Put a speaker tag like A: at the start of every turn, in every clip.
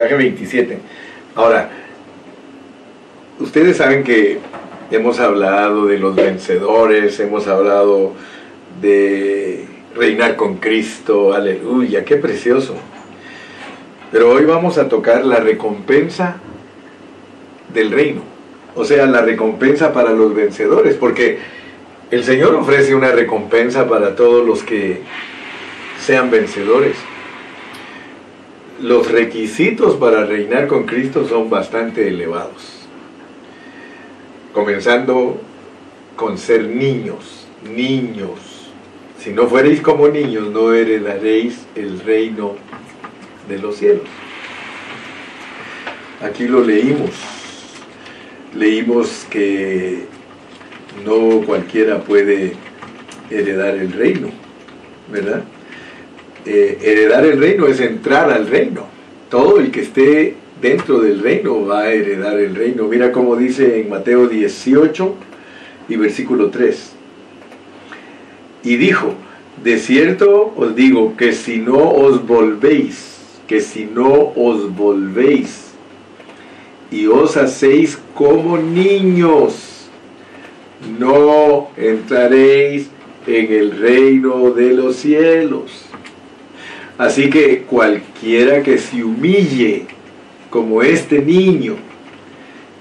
A: 27. Ahora, ustedes saben que hemos hablado de los vencedores, hemos hablado de reinar con Cristo, aleluya, qué precioso. Pero hoy vamos a tocar la recompensa del reino, o sea, la recompensa para los vencedores, porque el Señor ofrece una recompensa para todos los que sean vencedores. Los requisitos para reinar con Cristo son bastante elevados. Comenzando con ser niños, niños. Si no fuereis como niños, no heredaréis el reino de los cielos. Aquí lo leímos. Leímos que no cualquiera puede heredar el reino, ¿verdad? Eh, heredar el reino es entrar al reino. Todo el que esté dentro del reino va a heredar el reino. Mira cómo dice en Mateo 18 y versículo 3. Y dijo, de cierto os digo que si no os volvéis, que si no os volvéis y os hacéis como niños, no entraréis en el reino de los cielos. Así que cualquiera que se humille como este niño,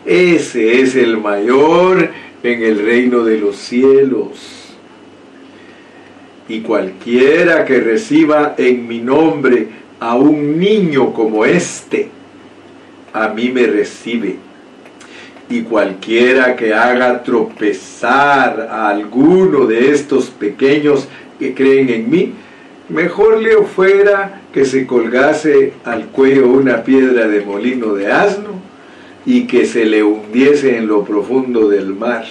A: ese es el mayor en el reino de los cielos. Y cualquiera que reciba en mi nombre a un niño como este, a mí me recibe. Y cualquiera que haga tropezar a alguno de estos pequeños que creen en mí, Mejor le fuera que se colgase al cuello una piedra de molino de asno y que se le hundiese en lo profundo del mar.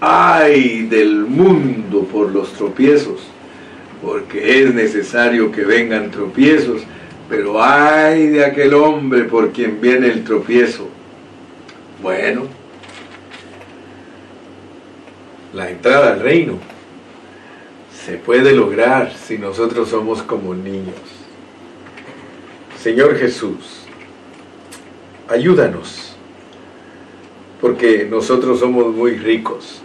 A: ¡Ay del mundo por los tropiezos! Porque es necesario que vengan tropiezos, pero ay de aquel hombre por quien viene el tropiezo. Bueno, la entrada al reino se puede lograr si nosotros somos como niños. Señor Jesús, ayúdanos, porque nosotros somos muy ricos.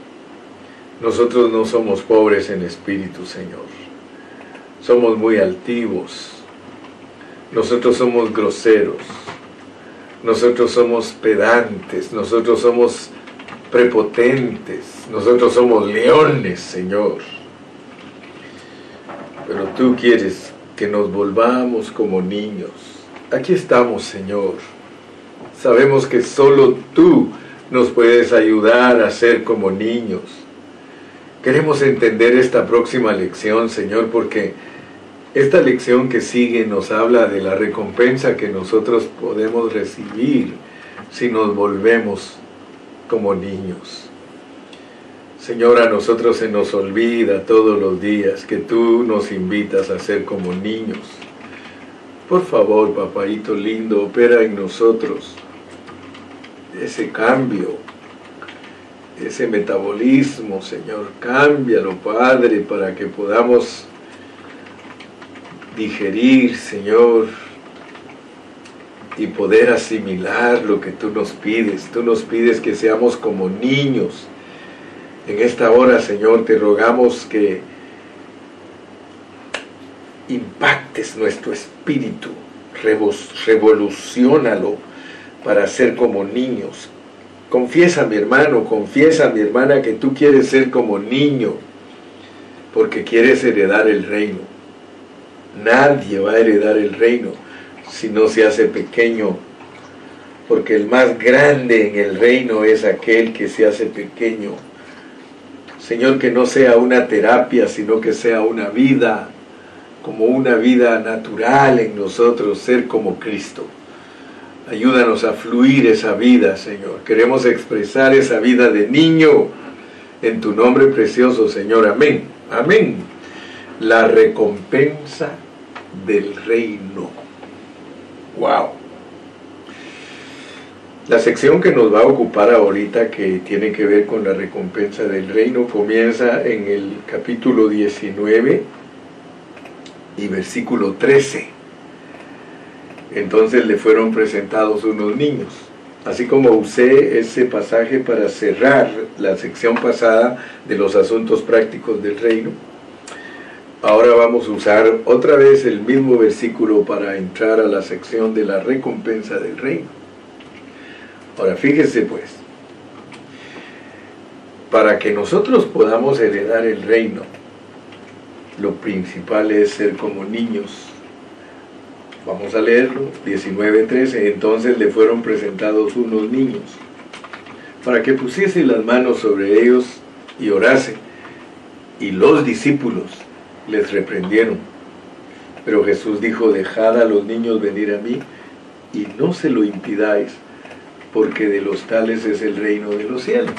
A: Nosotros no somos pobres en espíritu, Señor. Somos muy altivos. Nosotros somos groseros. Nosotros somos pedantes. Nosotros somos prepotentes. Nosotros somos leones, Señor pero tú quieres que nos volvamos como niños. Aquí estamos, Señor. Sabemos que solo tú nos puedes ayudar a ser como niños. Queremos entender esta próxima lección, Señor, porque esta lección que sigue nos habla de la recompensa que nosotros podemos recibir si nos volvemos como niños. Señor, a nosotros se nos olvida todos los días que tú nos invitas a ser como niños. Por favor, papadito lindo, opera en nosotros ese cambio, ese metabolismo, Señor. Cámbialo, Padre, para que podamos digerir, Señor, y poder asimilar lo que tú nos pides. Tú nos pides que seamos como niños en esta hora, Señor, te rogamos que impactes nuestro espíritu, revolucionalo para ser como niños. Confiesa, mi hermano, confiesa, mi hermana, que tú quieres ser como niño, porque quieres heredar el reino. Nadie va a heredar el reino si no se hace pequeño, porque el más grande en el reino es aquel que se hace pequeño. Señor, que no sea una terapia, sino que sea una vida, como una vida natural en nosotros, ser como Cristo. Ayúdanos a fluir esa vida, Señor. Queremos expresar esa vida de niño en tu nombre precioso, Señor. Amén. Amén. La recompensa del reino. Wow. La sección que nos va a ocupar ahorita, que tiene que ver con la recompensa del reino, comienza en el capítulo 19 y versículo 13. entonces le fueron presentados unos niños. Así como usé ese pasaje para cerrar la sección pasada de los asuntos prácticos del reino, ahora vamos a usar otra vez el mismo versículo para entrar a la sección de la recompensa del reino. Ahora fíjese pues, para que nosotros podamos heredar el reino, lo principal es ser como niños Vamos a leerlo, 19.13. Entonces le fueron presentados unos niños para que pusiese las manos sobre ellos y orase. Y los discípulos les reprendieron. Pero Jesús dijo, dejad a los niños venir a mí y no se lo impidáis, porque de los tales es el reino de los cielos.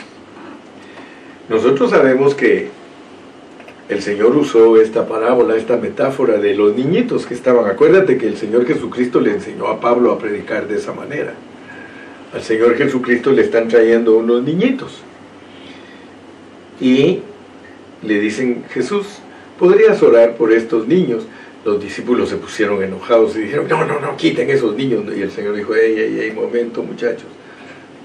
A: Nosotros sabemos que el Señor usó esta parábola, esta metáfora de los niñitos que estaban. Acuérdate que el Señor Jesucristo le enseñó a Pablo a predicar de esa manera. Al Señor Jesucristo le están trayendo unos niñitos. Y le dicen, Jesús, ¿podrías orar por estos niños? Los discípulos se pusieron enojados y dijeron, no, no, no, quiten esos niños. Y el Señor dijo, ey, ey, ey, momento muchachos,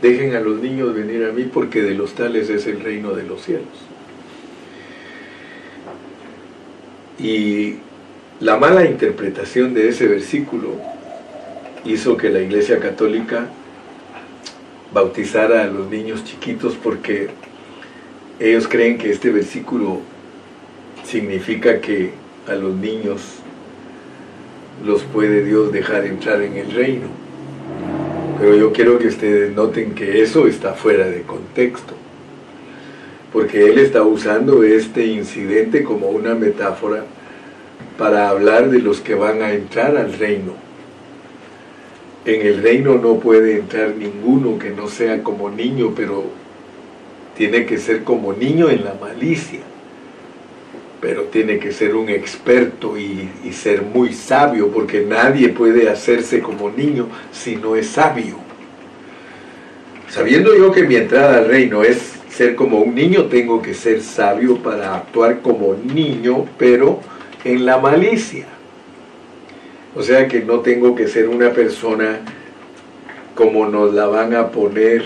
A: dejen a los niños venir a mí porque de los tales es el reino de los cielos. Y la mala interpretación de ese versículo hizo que la Iglesia Católica bautizara a los niños chiquitos porque ellos creen que este versículo significa que a los niños los puede Dios dejar entrar en el reino. Pero yo quiero que ustedes noten que eso está fuera de contexto porque él está usando este incidente como una metáfora para hablar de los que van a entrar al reino. En el reino no puede entrar ninguno que no sea como niño, pero tiene que ser como niño en la malicia. Pero tiene que ser un experto y, ser muy sabio, porque nadie puede hacerse como niño si no es sabio. Sabiendo yo que mi entrada al reino es ser como un niño, tengo que ser sabio para actuar como niño, pero en la malicia. O sea que no tengo que ser una persona como nos la van a poner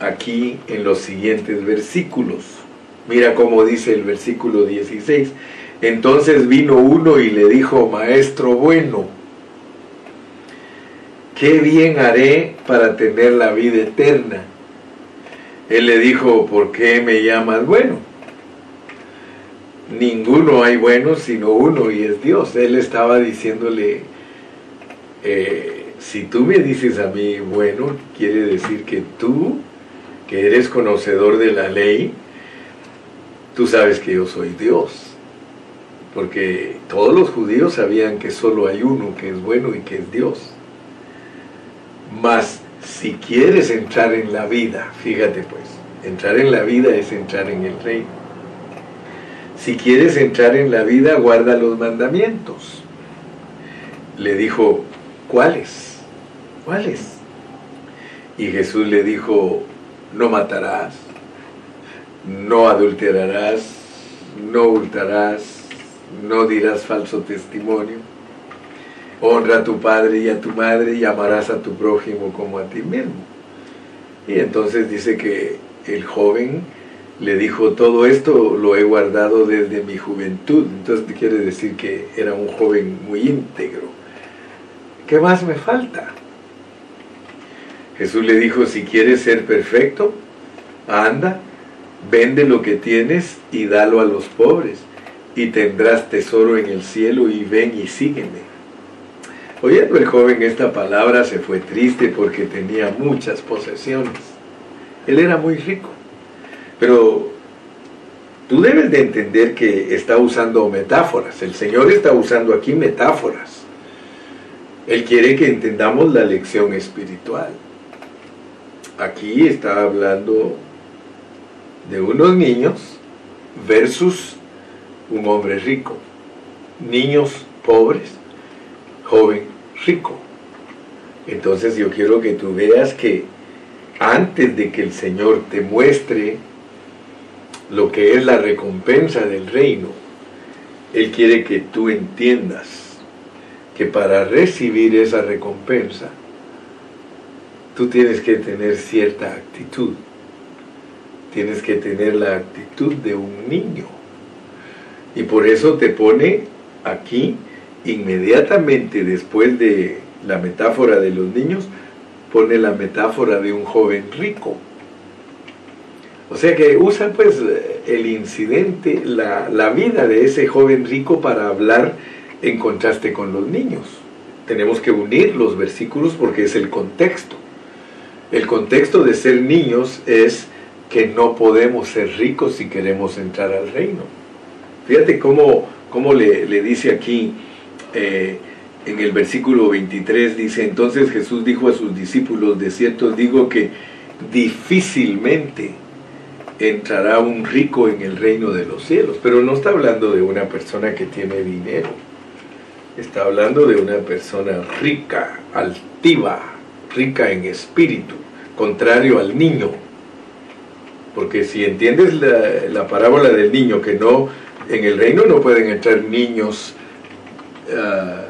A: aquí en los siguientes versículos. Mira cómo dice el versículo 16. Entonces vino uno y le dijo, Maestro bueno, ¿qué bien haré para tener la vida eterna? Él le dijo, ¿por qué me llamas bueno? Ninguno hay bueno sino uno y es Dios. Él estaba diciéndole, eh, si tú me dices a mí bueno, quiere decir que tú, que eres conocedor de la ley, tú sabes que yo soy Dios. Porque todos los judíos sabían que solo hay uno que es bueno y que es Dios. Mas si quieres entrar en la vida, fíjate pues, entrar en la vida es entrar en el reino. Si quieres entrar en la vida, guarda los mandamientos. Le dijo, ¿cuáles? ¿Cuáles? Y Jesús le dijo, no matarás, no adulterarás, no hurtarás, no dirás falso testimonio honra a tu padre y a tu madre y amarás a tu prójimo como a ti mismo. Y entonces dice que el joven le dijo, todo esto lo he guardado desde mi juventud. Entonces quiere decir que era un joven muy íntegro. ¿Qué más me falta? Jesús le dijo, si quieres ser perfecto, anda, vende lo que tienes y dalo a los pobres, y tendrás tesoro en el cielo y ven y sígueme. Oyendo el joven esta palabra se fue triste porque tenía muchas posesiones. Él era muy rico. Pero tú debes de entender que está usando metáforas. El Señor está usando aquí metáforas. Él quiere que entendamos la lección espiritual. Aquí está hablando de unos niños versus un hombre rico. Niños pobres joven rico. Entonces yo quiero que tú veas que antes de que el Señor te muestre lo que es la recompensa del reino, Él quiere que tú entiendas que para recibir esa recompensa, tú tienes que tener cierta actitud. Tienes que tener la actitud de un niño. Y por eso te pone aquí, inmediatamente después de la metáfora de los niños, pone la metáfora de un joven rico. O sea que usa pues el incidente, la, la, vida de ese joven rico para hablar en contraste con los niños. Tenemos que unir los versículos porque es el contexto. El contexto de ser niños es que no podemos ser ricos si queremos entrar al reino. Fíjate cómo, cómo le, le, dice aquí eh, en el versículo 23, dice, entonces Jesús dijo a sus discípulos, de cierto digo que difícilmente entrará un rico en el reino de los cielos, pero no está hablando de una persona que tiene dinero, está hablando de una persona rica, altiva, rica en espíritu, contrario al niño. Porque si entiendes la, parábola del niño, que no, en el reino no pueden entrar niños, ah,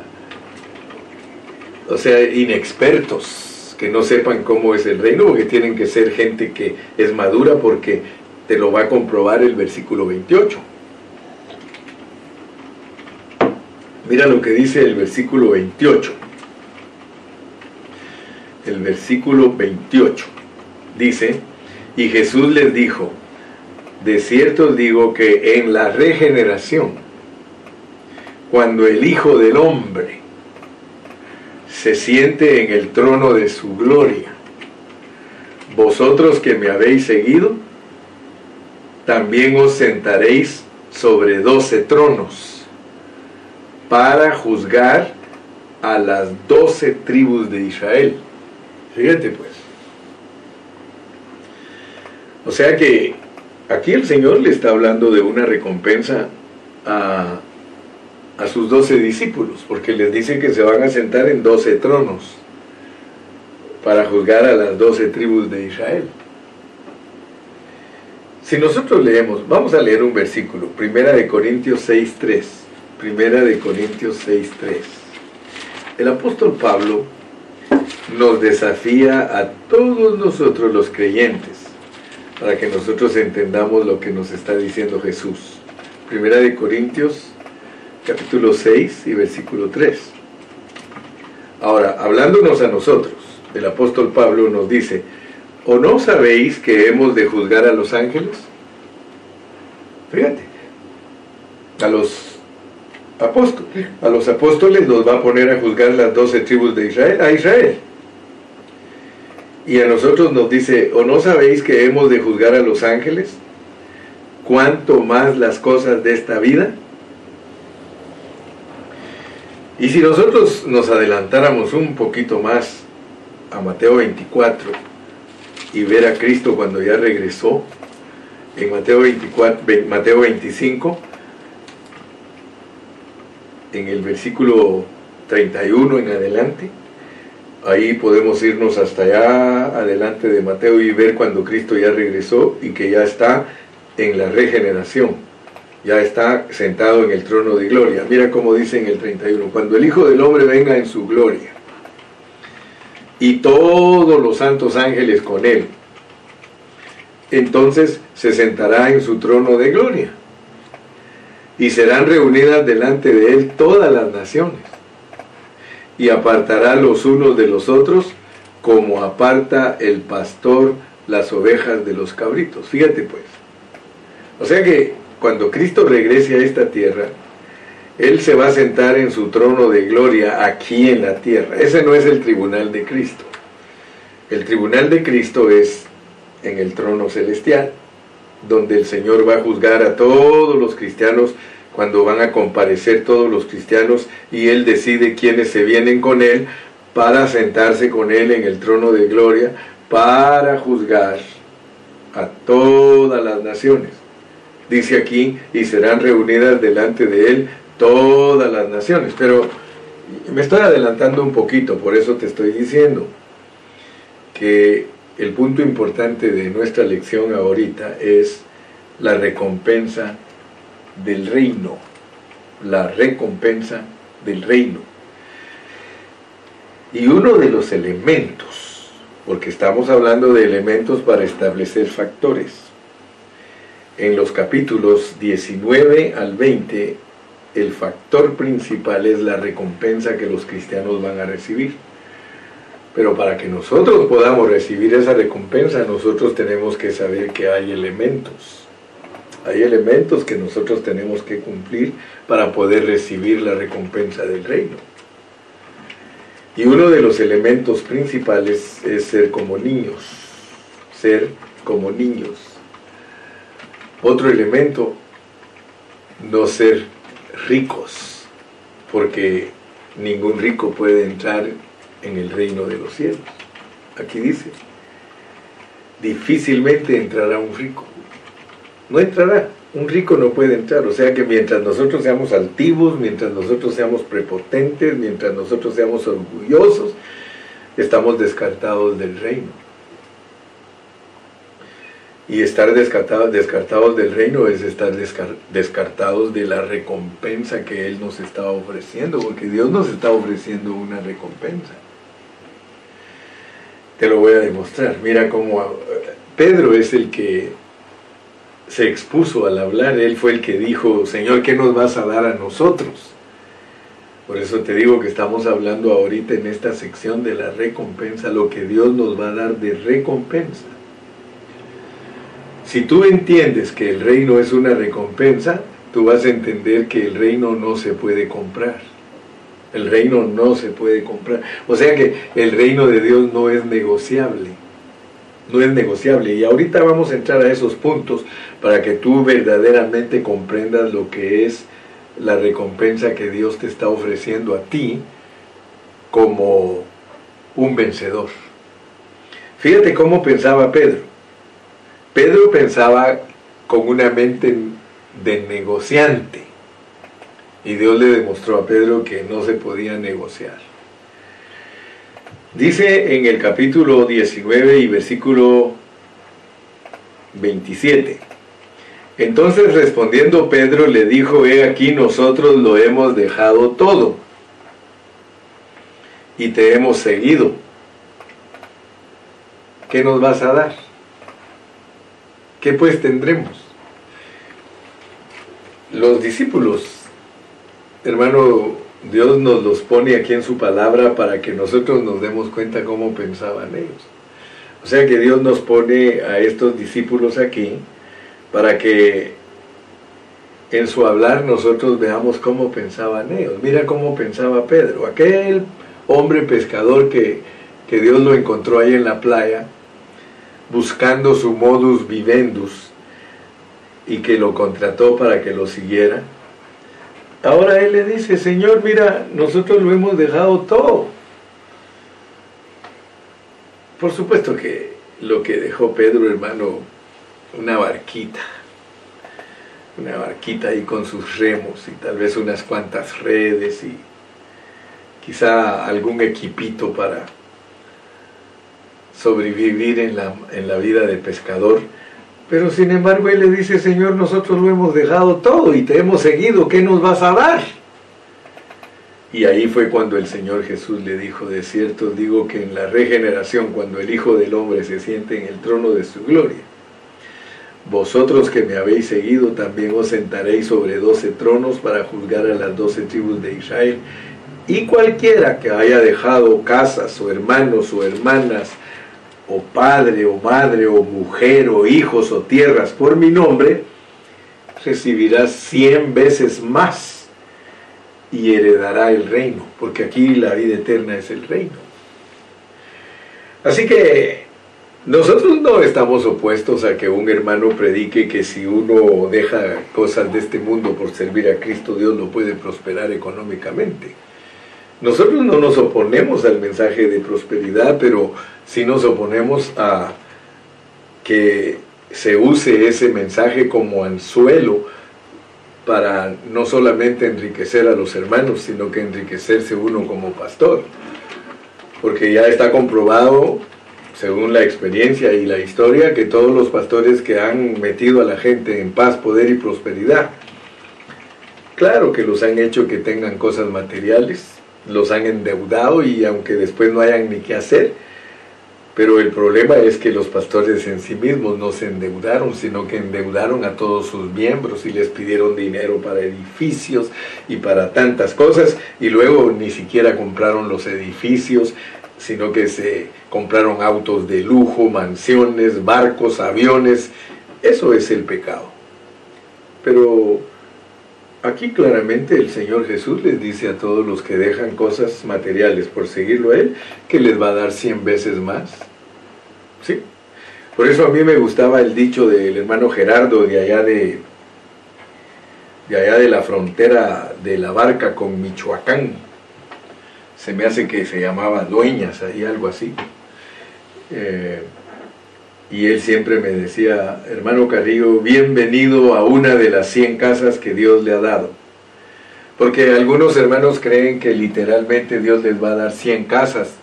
A: o sea, inexpertos, que no sepan cómo es el reino, porque tienen que ser gente que es madura, porque te lo va a comprobar el versículo 28. Mira lo que dice el versículo 28 el versículo 28. Dice, y Jesús les dijo, de cierto digo que en la regeneración, cuando el Hijo del Hombre se siente en el trono de su gloria, vosotros que me habéis seguido, también os sentaréis sobre doce tronos para juzgar a las doce tribus de Israel. Fíjate pues. O sea que aquí el Señor le está hablando de una recompensa a, a sus doce discípulos, porque les dice que se van a sentar en doce tronos para juzgar a las doce tribus de Israel. Si nosotros leemos, vamos a leer un versículo, Primera de Corintios 6.3, Primera de Corintios 6.3. El apóstol Pablo nos desafía a todos nosotros los creyentes para que nosotros entendamos lo que nos está diciendo Jesús. Primera de Corintios capítulo 6 y versículo 3. Ahora, hablándonos a nosotros, el apóstol Pablo nos dice, ¿o no sabéis que hemos de juzgar a los ángeles? Fíjate, a los apóstoles, a los apóstoles los va a poner a juzgar las doce tribus de Israel, a Israel. Y a nosotros nos dice, ¿o no sabéis que hemos de juzgar a los ángeles? ¿Cuánto más las cosas de esta vida? Y si nosotros nos adelantáramos un poquito más a Mateo 24 y ver a Cristo cuando ya regresó, en Mateo, 24, Mateo 25, en el versículo 31 en adelante, Ahí podemos irnos hasta allá adelante de Mateo y ver cuando Cristo ya regresó y que ya está en la regeneración, ya está sentado en el trono de gloria. Mira cómo dice en el 31, cuando el Hijo del Hombre venga en su gloria y todos los santos ángeles con él, entonces se sentará en su trono de gloria y serán reunidas delante de él todas las naciones y apartará los unos de los otros como aparta el pastor las ovejas de los cabritos. Fíjate pues. O sea que cuando Cristo regrese a esta tierra, Él se va a sentar en su trono de gloria aquí en la tierra. Ese no es el tribunal de Cristo. El tribunal de Cristo es en el trono celestial, donde el Señor va a juzgar a todos los cristianos cuando van a comparecer todos los cristianos y Él decide quiénes se vienen con Él para sentarse con Él en el trono de gloria, para juzgar a todas las naciones. Dice aquí, y serán reunidas delante de Él todas las naciones. Pero me estoy adelantando un poquito, por eso te estoy diciendo que el punto importante de nuestra lección ahorita es la recompensa del reino, la recompensa del reino. Y uno de los elementos, porque estamos hablando de elementos para establecer factores, en los capítulos 19 al 20, el factor principal es la recompensa que los cristianos van a recibir. Pero para que nosotros podamos recibir esa recompensa, nosotros tenemos que saber que hay elementos. Hay elementos que nosotros tenemos que cumplir para poder recibir la recompensa del reino. Y uno de los elementos principales es ser como niños, ser como niños. Otro elemento, no ser ricos, porque ningún rico puede entrar en el reino de los cielos. Aquí dice, difícilmente entrará un rico. No entrará, un rico no puede entrar. O sea que mientras nosotros seamos altivos, mientras nosotros seamos prepotentes, mientras nosotros seamos orgullosos, estamos descartados del reino. Y estar descartados, del reino es estar descartados de la recompensa que Él nos está ofreciendo, porque Dios nos está ofreciendo una recompensa. Te lo voy a demostrar. Mira cómo eh, Pedro es el que se expuso al hablar. Él fue el que dijo, Señor, ¿qué nos vas a dar a nosotros? Por eso te digo que estamos hablando ahorita en esta sección de la recompensa, lo que Dios nos va a dar de recompensa. Si tú entiendes que el reino es una recompensa, tú vas a entender que el reino no se puede comprar. El reino no se puede comprar. O sea que el reino de Dios no es negociable. No es negociable. Y ahorita vamos a entrar a esos puntos para que tú verdaderamente comprendas lo que es la recompensa que Dios te está ofreciendo a ti como un vencedor. Fíjate cómo pensaba Pedro. Pedro pensaba con una mente de negociante y Dios le demostró a Pedro que no se podía negociar. Dice en el capítulo 19 y versículo 27. Entonces respondiendo Pedro le dijo, he aquí nosotros lo hemos dejado todo y te hemos seguido. ¿Qué nos vas a dar? ¿qué pues tendremos? Los discípulos, hermano, Dios nos los pone aquí en su palabra para que nosotros nos demos cuenta cómo pensaban ellos. O sea que Dios nos pone a estos discípulos aquí para que en su hablar nosotros veamos cómo pensaban ellos. Mira cómo pensaba Pedro, aquel hombre pescador que, que Dios lo encontró ahí en la playa buscando su modus vivendus y que lo contrató para que lo siguiera. Ahora él le dice, Señor, mira, nosotros lo hemos dejado todo. Por supuesto que lo que dejó Pedro, hermano, una barquita, una barquita ahí con sus remos y tal vez unas cuantas redes y quizá algún equipito para sobrevivir en la, en la vida de pescador. Pero sin embargo él le dice, Señor, nosotros lo hemos dejado todo y te hemos seguido, ¿qué nos vas a dar? Y ahí fue cuando el Señor Jesús le dijo, de cierto digo que en la regeneración, cuando el Hijo del Hombre se siente en el trono de su gloria, vosotros que me habéis seguido también os sentaréis sobre doce tronos para juzgar a las doce tribus de Israel. Y cualquiera que haya dejado casas o hermanos o hermanas, o padre o madre o mujer o hijos o tierras por mi nombre, recibirá cien veces más y heredará el reino, porque aquí la vida eterna es el reino. Así que nosotros no estamos opuestos a que un hermano predique que si uno deja cosas de este mundo por servir a Cristo, Dios lo puede prosperar económicamente. Nosotros no nos oponemos al mensaje de prosperidad, pero sí nos oponemos a que se use ese mensaje como anzuelo para no solamente enriquecer a los hermanos, sino que enriquecerse uno como pastor. Porque ya está comprobado, según la experiencia y la historia, que todos los pastores que han metido a la gente en paz, poder y prosperidad, claro que los han hecho que tengan cosas materiales, los han endeudado y aunque después no hayan ni qué hacer, pero el problema es que los pastores en sí mismos no se endeudaron, sino que endeudaron a todos sus miembros y les pidieron dinero para edificios y para tantas cosas y luego ni siquiera compraron los edificios, sino que se compraron autos de lujo, mansiones, barcos, aviones. Eso es el pecado. Pero aquí claramente el Señor Jesús les dice a todos los que dejan cosas materiales por seguirlo a Él, que les va a dar cien veces más. ¿Sí? Por eso a mí me gustaba el dicho del hermano Gerardo de allá de, de allá de la frontera de la barca con Michoacán. Se me hace que se llamaba Dueñas, ahí algo así. Eh, y él siempre me decía, hermano Carrillo, bienvenido a una de las 100 casas que Dios le ha dado. Porque algunos hermanos creen que literalmente Dios les va a dar 100 casas,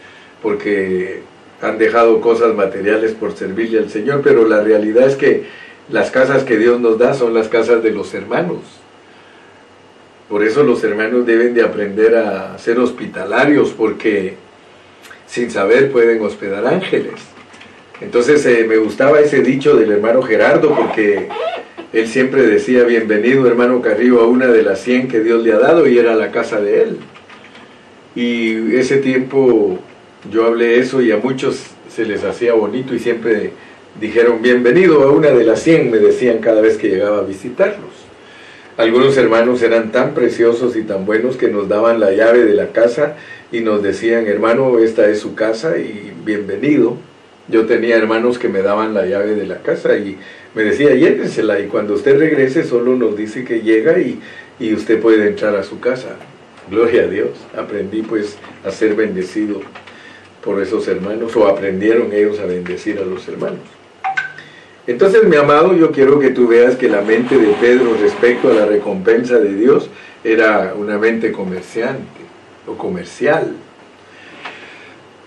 A: porque han dejado cosas materiales por servirle al Señor, pero la realidad es que las casas que Dios nos da son las casas de los hermanos. Por eso los hermanos deben de aprender a ser hospitalarios, porque sin saber pueden hospedar ángeles. Entonces eh, me gustaba ese dicho del hermano Gerardo porque él siempre decía, bienvenido hermano Carrillo a una de las 100 que Dios le ha dado y era la casa de él. Y ese tiempo yo hablé eso y a muchos se les hacía bonito y siempre dijeron, bienvenido a una de las 100, me decían cada vez que llegaba a visitarlos. Algunos hermanos eran tan preciosos y tan buenos que nos daban la llave de la casa y nos decían, hermano, esta es su casa y bienvenido. Yo tenía hermanos que me daban la llave de la casa y me decía, llévensela y cuando usted regrese solo nos dice que llega y, y usted puede entrar a su casa. Gloria a Dios. Aprendí pues a ser bendecido por esos hermanos o aprendieron ellos a bendecir a los hermanos. Entonces, mi amado, yo quiero que tú veas que la mente de Pedro respecto a la recompensa de Dios era una mente comerciante o comercial.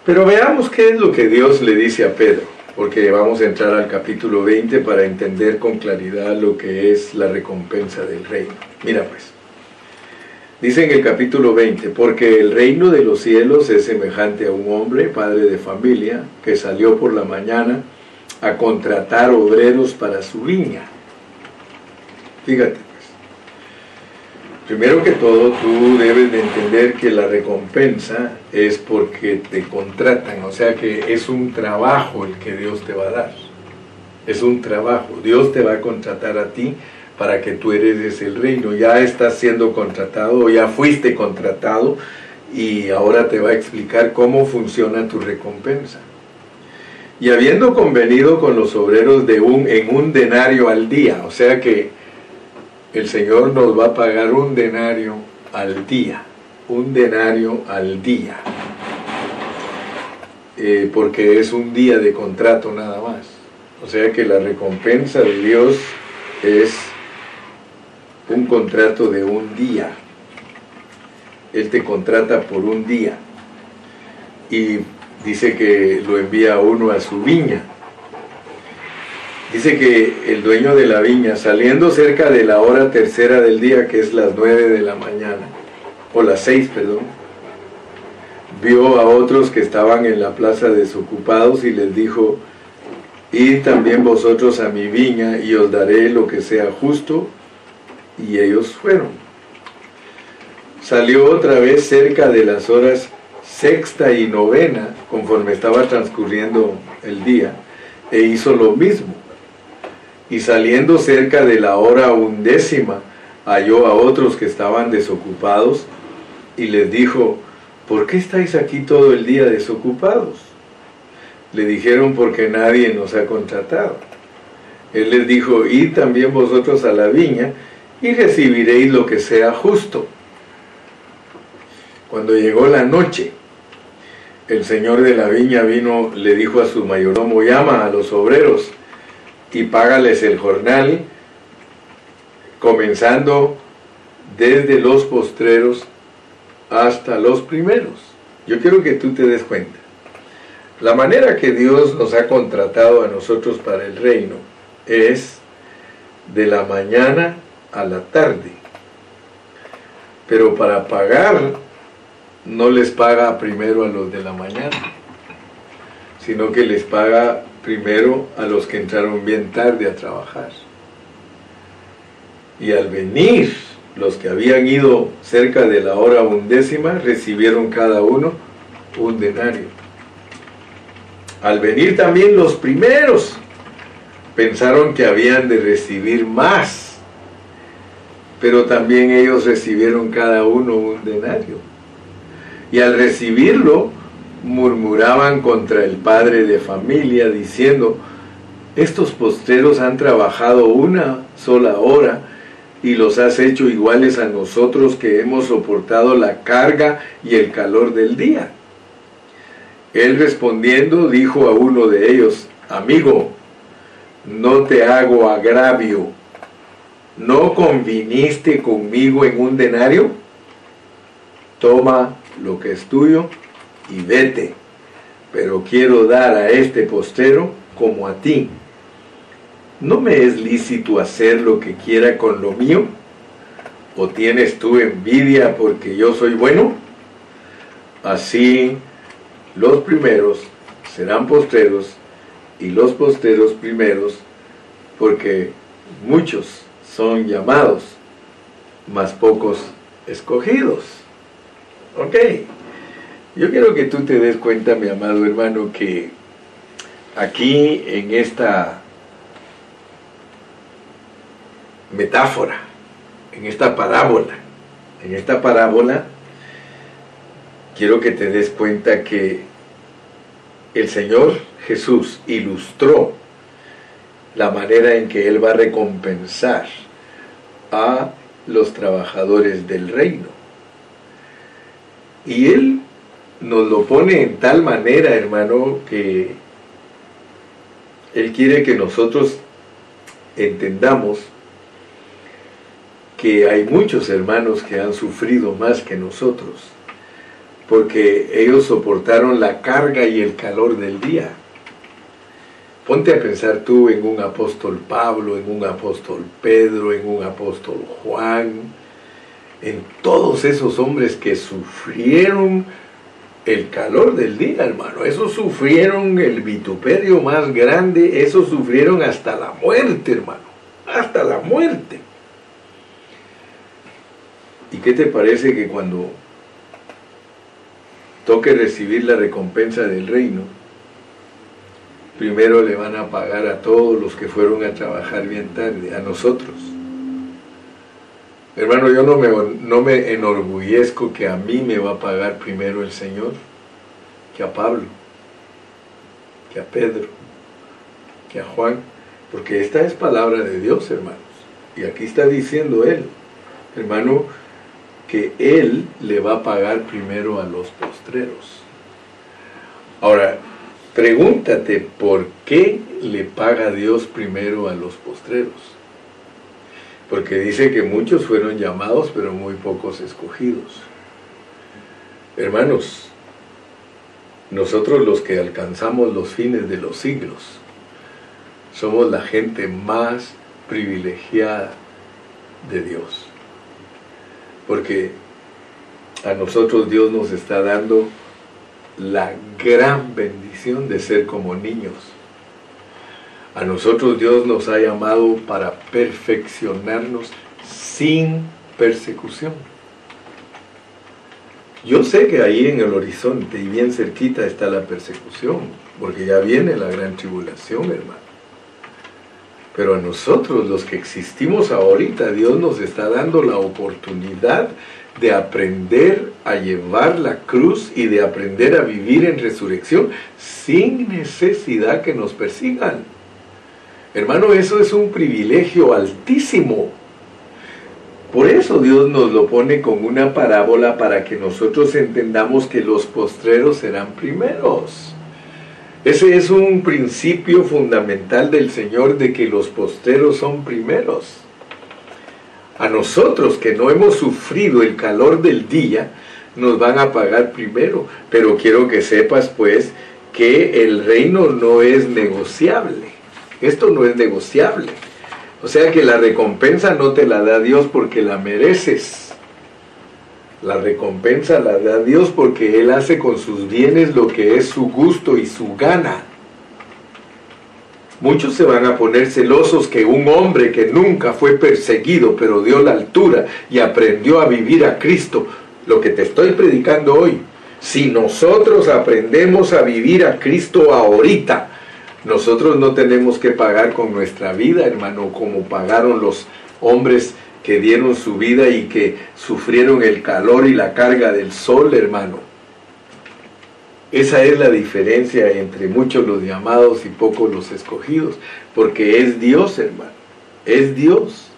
A: Pero veamos qué es lo que Dios le dice a Pedro, porque vamos a entrar al capítulo 20 para entender con claridad lo que es la recompensa del reino. Mira pues, dice en el capítulo 20, porque el reino de los cielos es semejante a un hombre, padre de familia, que salió por la mañana a contratar obreros para su viña. Fíjate, Primero que todo, tú debes de entender que la recompensa es porque te contratan, o sea que es un trabajo el que Dios te va a dar. Es un trabajo. Dios te va a contratar a ti para que tú heredes el reino. Ya estás siendo contratado, ya fuiste contratado y ahora te va a explicar cómo funciona tu recompensa. Y habiendo convenido con los obreros de un, en un denario al día, o sea que el Señor nos va a pagar un denario al día, un denario al día, eh, porque es un día de contrato nada más. O sea que la recompensa de Dios es un contrato de un día. Él te contrata por un día y dice que lo envía uno a su viña Dice que el dueño de la viña, saliendo cerca de la hora tercera del día, que es las nueve de la mañana, o las seis, perdón, vio a otros que estaban en la plaza desocupados y les dijo, id también vosotros a mi viña y os daré lo que sea justo. Y ellos fueron. Salió otra vez cerca de las horas sexta y novena, conforme estaba transcurriendo el día, e hizo lo mismo y saliendo cerca de la hora undécima, halló a otros que estaban desocupados y les dijo, ¿por qué estáis aquí todo el día desocupados? Le dijeron, porque nadie nos ha contratado. Él les dijo, id también vosotros a la viña y recibiréis lo que sea justo. Cuando llegó la noche, el señor de la viña vino, le dijo a su mayordomo, llama a los obreros y págales el jornal, comenzando desde los postreros hasta los primeros. Yo quiero que tú te des cuenta. La manera que Dios nos ha contratado a nosotros para el reino es de la mañana a la tarde. Pero para pagar no les paga primero a los de la mañana, sino que les paga primero a los que entraron bien tarde a trabajar. Y al venir, los que habían ido cerca de la hora undécima recibieron cada uno un denario. Al venir también los primeros pensaron que habían de recibir más, pero también ellos recibieron cada uno un denario. Y al recibirlo, murmuraban contra el padre de familia, diciendo, estos posteros han trabajado una sola hora y los has hecho iguales a nosotros que hemos soportado la carga y el calor del día. Él respondiendo dijo a uno de ellos, amigo, no te hago agravio, ¿no conviniste conmigo en un denario? Toma lo que es tuyo y vete, pero quiero dar a este postero como a ti. ¿No me es lícito hacer lo que quiera con lo mío? ¿O tienes tú envidia porque yo soy bueno? Así los primeros serán postreros y los posteros primeros, porque muchos son llamados, mas pocos escogidos. ¿Ok? Yo quiero que tú te des cuenta, mi amado hermano, que aquí en esta metáfora, en esta parábola, en esta parábola, quiero que te des cuenta que el Señor Jesús ilustró la manera en que Él va a recompensar a los trabajadores del reino. Y Él nos lo pone en tal manera, hermano, que Él quiere que nosotros entendamos que hay muchos hermanos que han sufrido más que nosotros, porque ellos soportaron la carga y el calor del día. Ponte a pensar tú en un apóstol Pablo, en un apóstol Pedro, en un apóstol Juan, en todos esos hombres que sufrieron el calor del día, hermano. Esos sufrieron el vituperio más grande, esos sufrieron hasta la muerte, hermano. Hasta la muerte. ¿Y qué te parece que cuando toque recibir la recompensa del reino, primero le van a pagar a todos los que fueron a trabajar bien tarde, a nosotros? Hermano, yo no me, no me enorgullezco que a mí me va a pagar primero el Señor que a Pablo, que a Pedro, que a Juan, porque esta es palabra de Dios, hermanos. Y aquí está diciendo Él, hermano, que Él le va a pagar primero a los postreros. Ahora, pregúntate por qué le paga Dios primero a los postreros porque dice que muchos fueron llamados, pero muy pocos escogidos. Hermanos, nosotros los que alcanzamos los fines de los siglos, somos la gente más privilegiada de Dios. Porque a nosotros Dios nos está dando la gran bendición de ser como niños a nosotros Dios nos ha llamado para perfeccionarnos sin persecución. Yo sé que ahí en el horizonte y bien cerquita está la persecución, porque ya viene la gran tribulación, hermano. Pero a nosotros, los que existimos ahorita, Dios nos está dando la oportunidad de aprender a llevar la cruz y de aprender a vivir en resurrección sin necesidad que nos persigan. Hermano, eso es un privilegio altísimo. Por eso Dios nos lo pone con una parábola para que nosotros entendamos que los postreros serán primeros. Ese es un principio fundamental del Señor de que los postreros son primeros. A nosotros que no hemos sufrido el calor del día, nos van a pagar primero. Pero quiero que sepas pues que el reino no es negociable. Esto no es negociable. O sea que la recompensa no te la da Dios porque la mereces. La recompensa la da Dios porque Él hace con sus bienes lo que es su gusto y su gana. Muchos se van a poner celosos que un hombre que nunca fue perseguido, pero dio la altura y aprendió a vivir a Cristo, lo que te estoy predicando hoy, si nosotros aprendemos a vivir a Cristo ahorita, nosotros no tenemos que pagar con nuestra vida, hermano, como pagaron los hombres que dieron su vida y que sufrieron el calor y la carga del sol, hermano. Esa es la diferencia entre muchos los llamados y pocos los escogidos, porque es Dios, hermano, es Dios.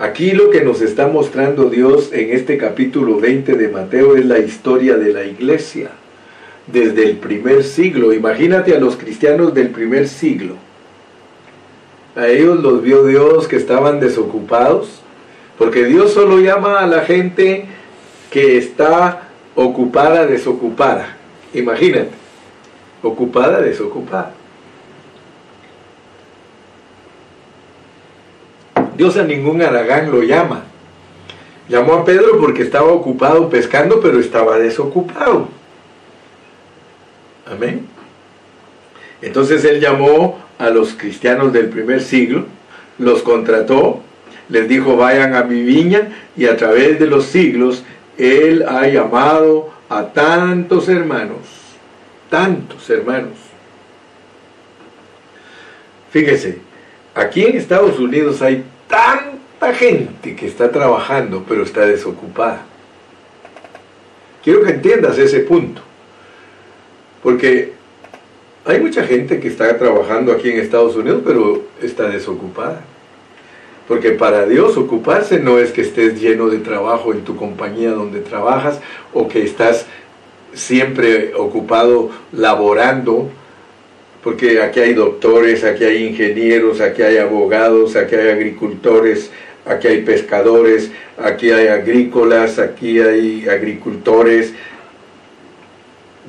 A: Aquí lo que nos está mostrando Dios en este capítulo 20 de Mateo es la historia de la iglesia desde el primer siglo. Imagínate a los cristianos del primer siglo. A ellos los vio Dios que estaban desocupados, porque Dios solo llama a la gente que está ocupada, desocupada. Imagínate, ocupada, desocupada. Dios a ningún aragán lo llama. Llamó a Pedro porque estaba ocupado pescando, pero estaba desocupado. Amén. Entonces él llamó a los cristianos del primer siglo, los contrató, les dijo vayan a mi viña y a través de los siglos él ha llamado a tantos hermanos, tantos hermanos. Fíjese, aquí en Estados Unidos hay tanta gente que está trabajando pero está desocupada. Quiero que entiendas ese punto, porque hay mucha gente que está trabajando aquí en Estados Unidos pero está desocupada. Porque para Dios ocuparse no es que estés lleno de trabajo en tu compañía donde trabajas o que estás siempre ocupado laborando, porque aquí hay doctores, aquí hay ingenieros, aquí hay abogados, aquí hay agricultores, aquí hay pescadores, aquí hay agrícolas, aquí hay agricultores,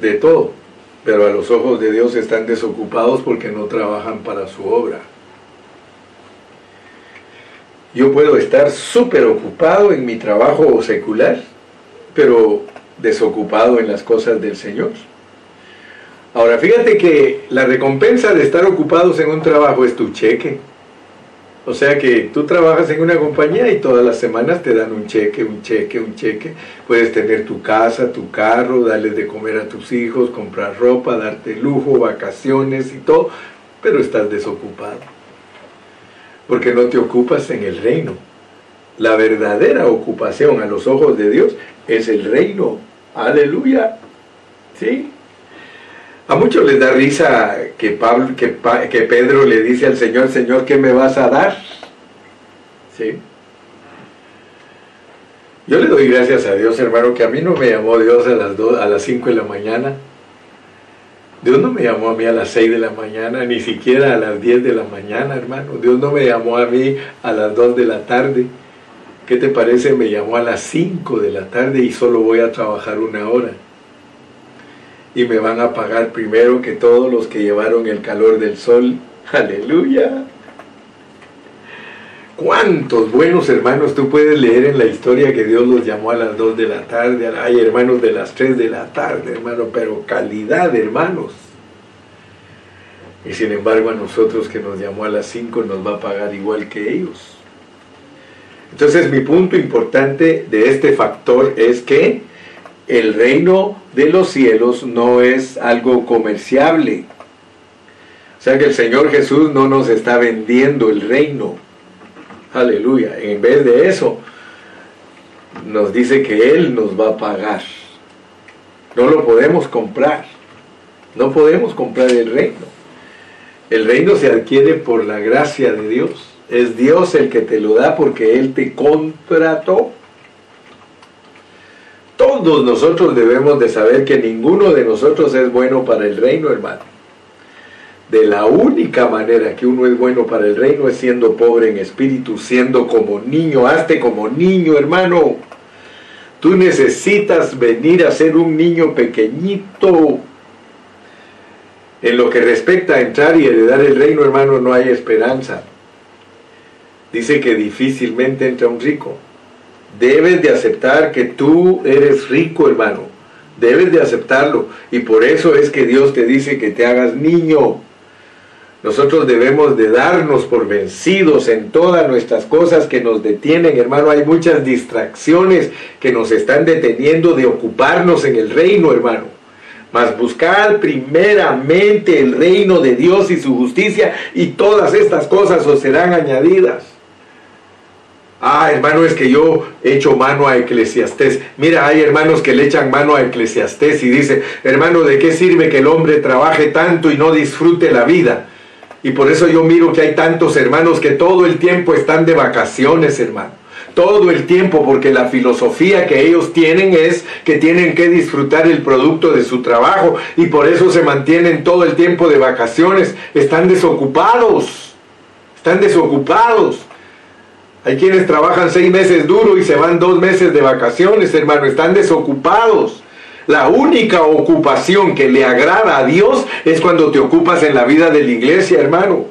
A: de todo. Pero a los ojos de Dios están desocupados porque no trabajan para su obra. Yo puedo estar súper ocupado en mi trabajo secular, pero desocupado en las cosas del Señor. Ahora, fíjate que la recompensa de estar ocupados en un trabajo es tu cheque. O sea que tú trabajas en una compañía y todas las semanas te dan un cheque, un cheque, un cheque. Puedes tener tu casa, tu carro, darles de comer a tus hijos, comprar ropa, darte lujo, vacaciones y todo, pero estás desocupado porque no te ocupas en el reino. La verdadera ocupación a los ojos de Dios es el reino. Aleluya. ¿Sí? A muchos les da risa que, Pablo, que, que Pedro le dice al Señor, Señor, ¿qué me vas a dar? ¿Sí? Yo le doy gracias a Dios, hermano, que a mí no me llamó Dios a las, a las 5 de la mañana Dios no me llamó a mí a las 6 de la mañana, ni siquiera a las 10 de la mañana, hermano. Dios no me llamó a mí a las 2 de la tarde. ¿Qué te parece? Me llamó a las 5 de la tarde y solo voy a trabajar una hora. Y me van a pagar primero que todos los que llevaron el calor del sol. Aleluya. ¿Cuántos buenos hermanos tú puedes leer en la historia que Dios los llamó a las 2 de la tarde? Hay hermanos de las 3 de la tarde, hermano, pero calidad, hermanos. Y sin embargo a nosotros que nos llamó a las 5 nos va a pagar igual que ellos. Entonces mi punto importante de este factor es que el reino de los cielos no es algo comerciable. O sea que el Señor Jesús no nos está vendiendo el reino Aleluya. En vez de eso, nos dice que Él nos va a pagar. No lo podemos comprar. No podemos comprar el reino. El reino se adquiere por la gracia de Dios. Es Dios el que te lo da porque Él te contrató. Todos nosotros debemos de saber que ninguno de nosotros es bueno para el reino, hermano de la única manera que uno es bueno para el reino es siendo pobre en espíritu, siendo como niño, hazte como niño, hermano. Tú necesitas venir a ser un niño pequeñito. En lo que respecta a entrar y heredar el reino, hermano, no hay esperanza. Dice que difícilmente entra un rico. Debes de aceptar que tú eres rico, hermano. Debes de aceptarlo. Y por eso es que Dios te dice que te hagas niño. Nosotros debemos de darnos por vencidos en todas nuestras cosas que nos detienen, hermano. Hay muchas distracciones que nos están deteniendo de ocuparnos en el reino, hermano. Mas buscar primeramente el reino de Dios y su justicia y todas estas cosas os serán añadidas. Ah, hermano, es que yo echo mano a Eclesiastés. Mira, hay hermanos que le echan mano a Eclesiastés y dice, hermano, ¿de qué sirve que el hombre trabaje tanto y no disfrute la vida? Y por eso yo miro que hay tantos hermanos que todo el tiempo están de vacaciones, hermano. Todo el tiempo, porque la filosofía que ellos tienen es que tienen que disfrutar el producto de su trabajo y por eso se mantienen todo el tiempo de vacaciones. Están desocupados. Están desocupados. Hay quienes trabajan seis meses duro y se van dos meses de vacaciones, hermano. Están desocupados. La única ocupación que le agrada a Dios es cuando te ocupas en la vida de la iglesia, hermano.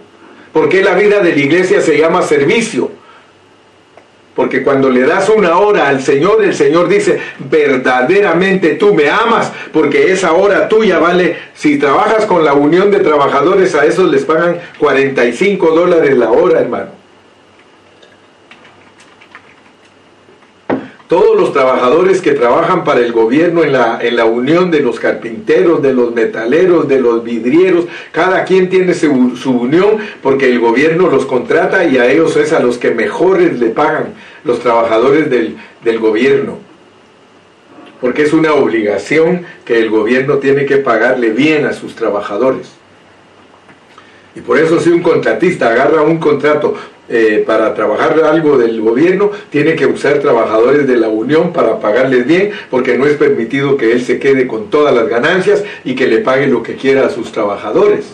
A: Porque la vida de la iglesia se llama servicio. Porque cuando le das una hora al Señor, el Señor dice, verdaderamente tú me amas, porque esa hora tuya vale, si trabajas con la unión de trabajadores, a esos les pagan 45 dólares la hora, hermano. Todos los trabajadores que trabajan para el gobierno en la, en la unión de los carpinteros, de los metaleros, de los vidrieros, cada quien tiene su, unión porque el gobierno los contrata y a ellos es a los que mejores le pagan los trabajadores del, del gobierno. Porque es una obligación que el gobierno tiene que pagarle bien a sus trabajadores. Y por eso si un contratista agarra un contrato eh, para trabajar algo del gobierno, tiene que usar trabajadores de la Unión para pagarles bien, porque no es permitido que él se quede con todas las ganancias y que le pague lo que quiera a sus trabajadores.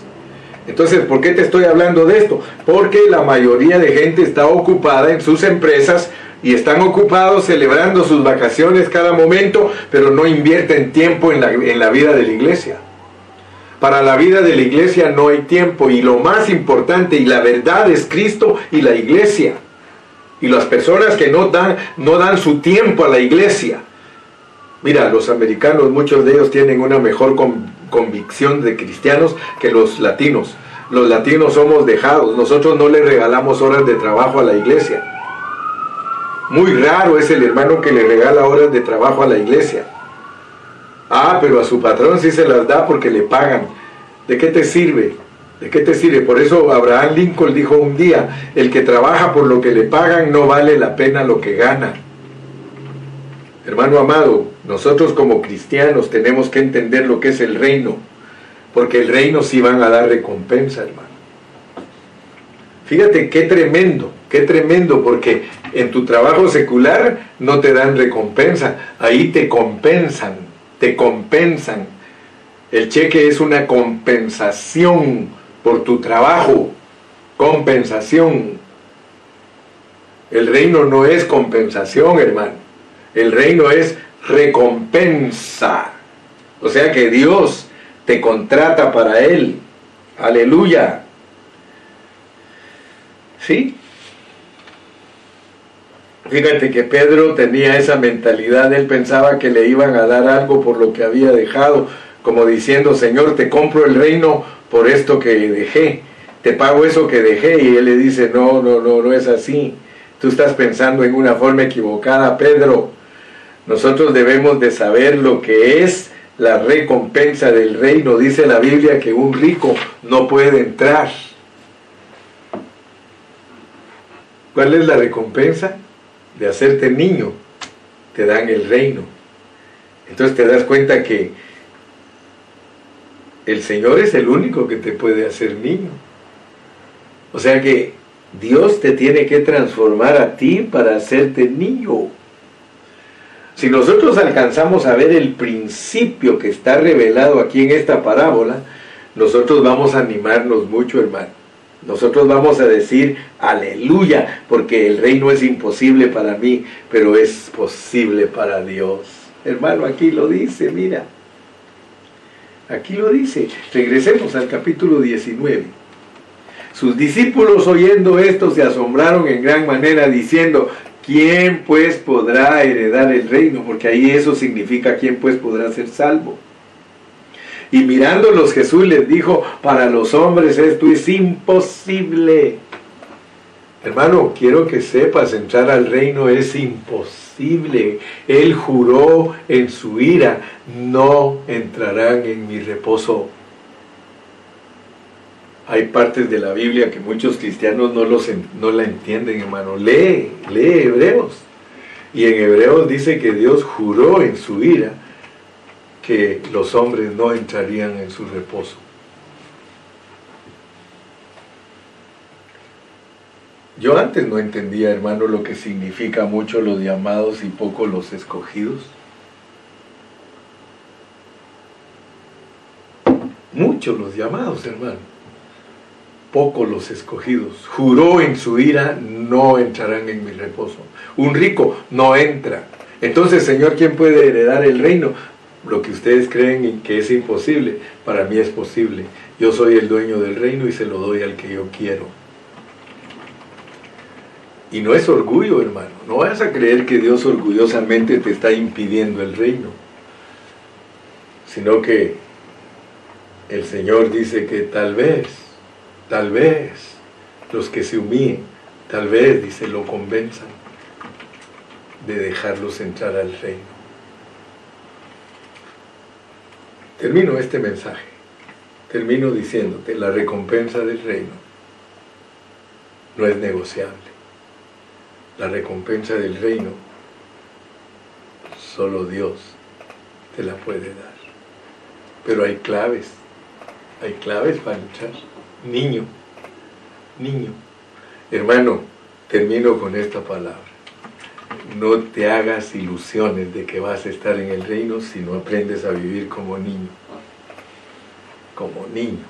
A: Entonces, ¿por qué te estoy hablando de esto? Porque la mayoría de gente está ocupada en sus empresas y están ocupados celebrando sus vacaciones cada momento, pero no invierten tiempo en la, en la vida de la iglesia. Para la vida de la iglesia no hay tiempo y lo más importante y la verdad es Cristo y la iglesia. Y las personas que no dan, no dan su tiempo a la iglesia. Mira, los americanos, muchos de ellos tienen una mejor convicción de cristianos que los latinos. Los latinos somos dejados, nosotros no le regalamos horas de trabajo a la iglesia. Muy raro es el hermano que le regala horas de trabajo a la iglesia. Ah, pero a su patrón sí se las da porque le pagan. ¿De qué te sirve? ¿De qué te sirve? Por eso Abraham Lincoln dijo un día, el que trabaja por lo que le pagan no vale la pena lo que gana. Hermano amado, nosotros como cristianos tenemos que entender lo que es el reino, porque el reino sí van a dar recompensa, hermano. Fíjate qué tremendo, qué tremendo, porque en tu trabajo secular no te dan recompensa, ahí te compensan te compensan. El cheque es una compensación por tu trabajo, compensación. El reino no es compensación, hermano. El reino es recompensa. O sea que Dios te contrata para Él. Aleluya. ¿Sí? Fíjate que Pedro tenía esa mentalidad, él pensaba que le iban a dar algo por lo que había dejado, como diciendo, Señor, te compro el reino por esto que dejé, te pago eso que dejé, y él le dice, no, no, no, no es así, tú estás pensando en una forma equivocada, Pedro, nosotros debemos de saber lo que es la recompensa del reino, dice la Biblia que un rico no puede entrar. ¿Cuál es la recompensa? De hacerte niño, te dan el reino. Entonces te das cuenta que el Señor es el único que te puede hacer niño. O sea que Dios te tiene que transformar a ti para hacerte niño. Si nosotros alcanzamos a ver el principio que está revelado aquí en esta parábola, nosotros vamos a animarnos mucho, hermano. Nosotros vamos a decir aleluya, porque el reino es imposible para mí, pero es posible para Dios. Hermano, aquí lo dice, mira. Aquí lo dice. Regresemos al capítulo 19. Sus discípulos oyendo esto se asombraron en gran manera diciendo, ¿quién pues podrá heredar el reino? Porque ahí eso significa quién pues podrá ser salvo. Y mirándolos Jesús les dijo, para los hombres esto es imposible. Hermano, quiero que sepas, entrar al reino es imposible. Él juró en su ira, no entrarán en mi reposo. Hay partes de la Biblia que muchos cristianos no, los, no la entienden, hermano. Lee, lee Hebreos. Y en Hebreos dice que Dios juró en su ira que los hombres no entrarían en su reposo. Yo antes no entendía, hermano, lo que significa mucho los llamados y poco los escogidos. Muchos los llamados, hermano. Poco los escogidos. Juró en su ira, no entrarán en mi reposo. Un rico no entra. Entonces, Señor, ¿quién puede heredar el reino? Lo que ustedes creen que es imposible, para mí es posible. Yo soy el dueño del reino y se lo doy al que yo quiero. Y no es orgullo, hermano. No vas a creer que Dios orgullosamente te está impidiendo el reino. Sino que el Señor dice que tal vez, tal vez, los que se humillen, tal vez, dice, lo convenzan de dejarlos entrar al reino. Termino este mensaje, termino diciéndote, la recompensa del reino no es negociable. La recompensa del reino solo Dios te la puede dar. Pero hay claves, hay claves para entrar. Niño, niño. Hermano, termino con esta palabra no te hagas ilusiones de que vas a estar en el reino si no aprendes a vivir como niño. Como niño.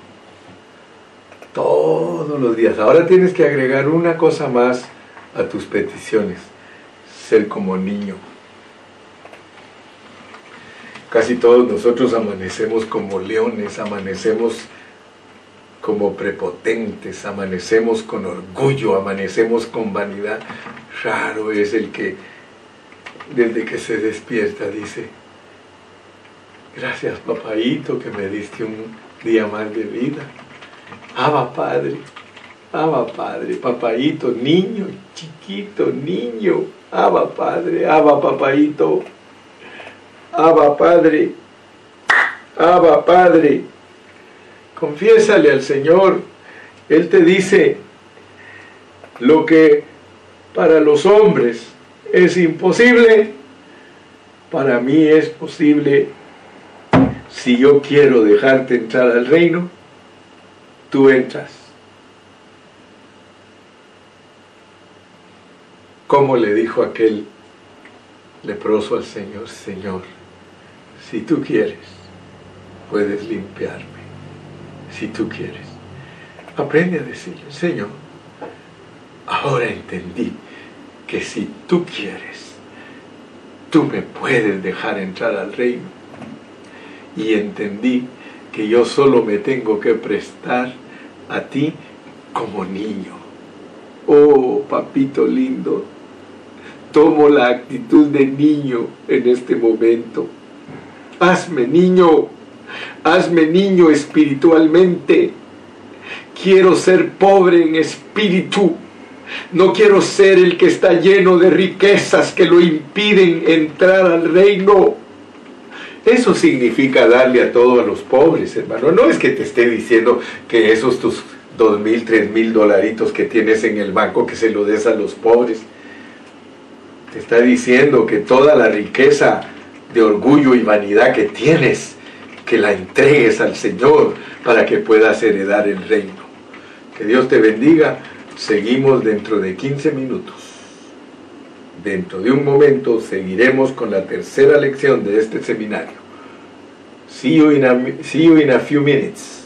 A: Todos los días. Ahora tienes que agregar una cosa más a tus peticiones. Ser como niño. Casi todos nosotros amanecemos como leones, amanecemos como prepotentes, amanecemos con orgullo, amanecemos con vanidad. Raro es el que desde que se despierta dice, gracias papaito que me diste un día más de vida. Aba Padre, Aba Padre, papaito, niño, chiquito, niño, Aba Padre, Aba papaito, Aba Padre, Aba Padre. Confiésale al Señor. Él te dice lo que para los hombres es imposible, para mí es posible si yo quiero dejarte entrar al reino, tú entras. Como le dijo aquel leproso al Señor, Señor, si tú quieres, puedes limpiarme, si tú quieres. Aprende a decirle, Señor, ahora entendí que si tú quieres, tú me puedes dejar entrar al reino. Y entendí que yo solo me tengo que prestar a ti como niño. Oh, papito lindo, tomo la actitud de niño en este momento. Hazme niño, hazme niño espiritualmente. Quiero ser pobre en espíritu no quiero ser el que está lleno de riquezas que lo impiden entrar al reino. Eso significa darle a todo a los pobres, hermano. No es que te esté diciendo que esos tus dos mil, tres mil dolaritos que tienes en el banco que se lo des a los pobres. Te está diciendo que toda la riqueza de orgullo y vanidad que tienes, que la entregues al Señor para que puedas heredar el reino. Que Dios te bendiga. Seguimos dentro de 15 minutos. Dentro de un momento seguiremos con la tercera lección de este seminario. See you in a, see you in a few minutes.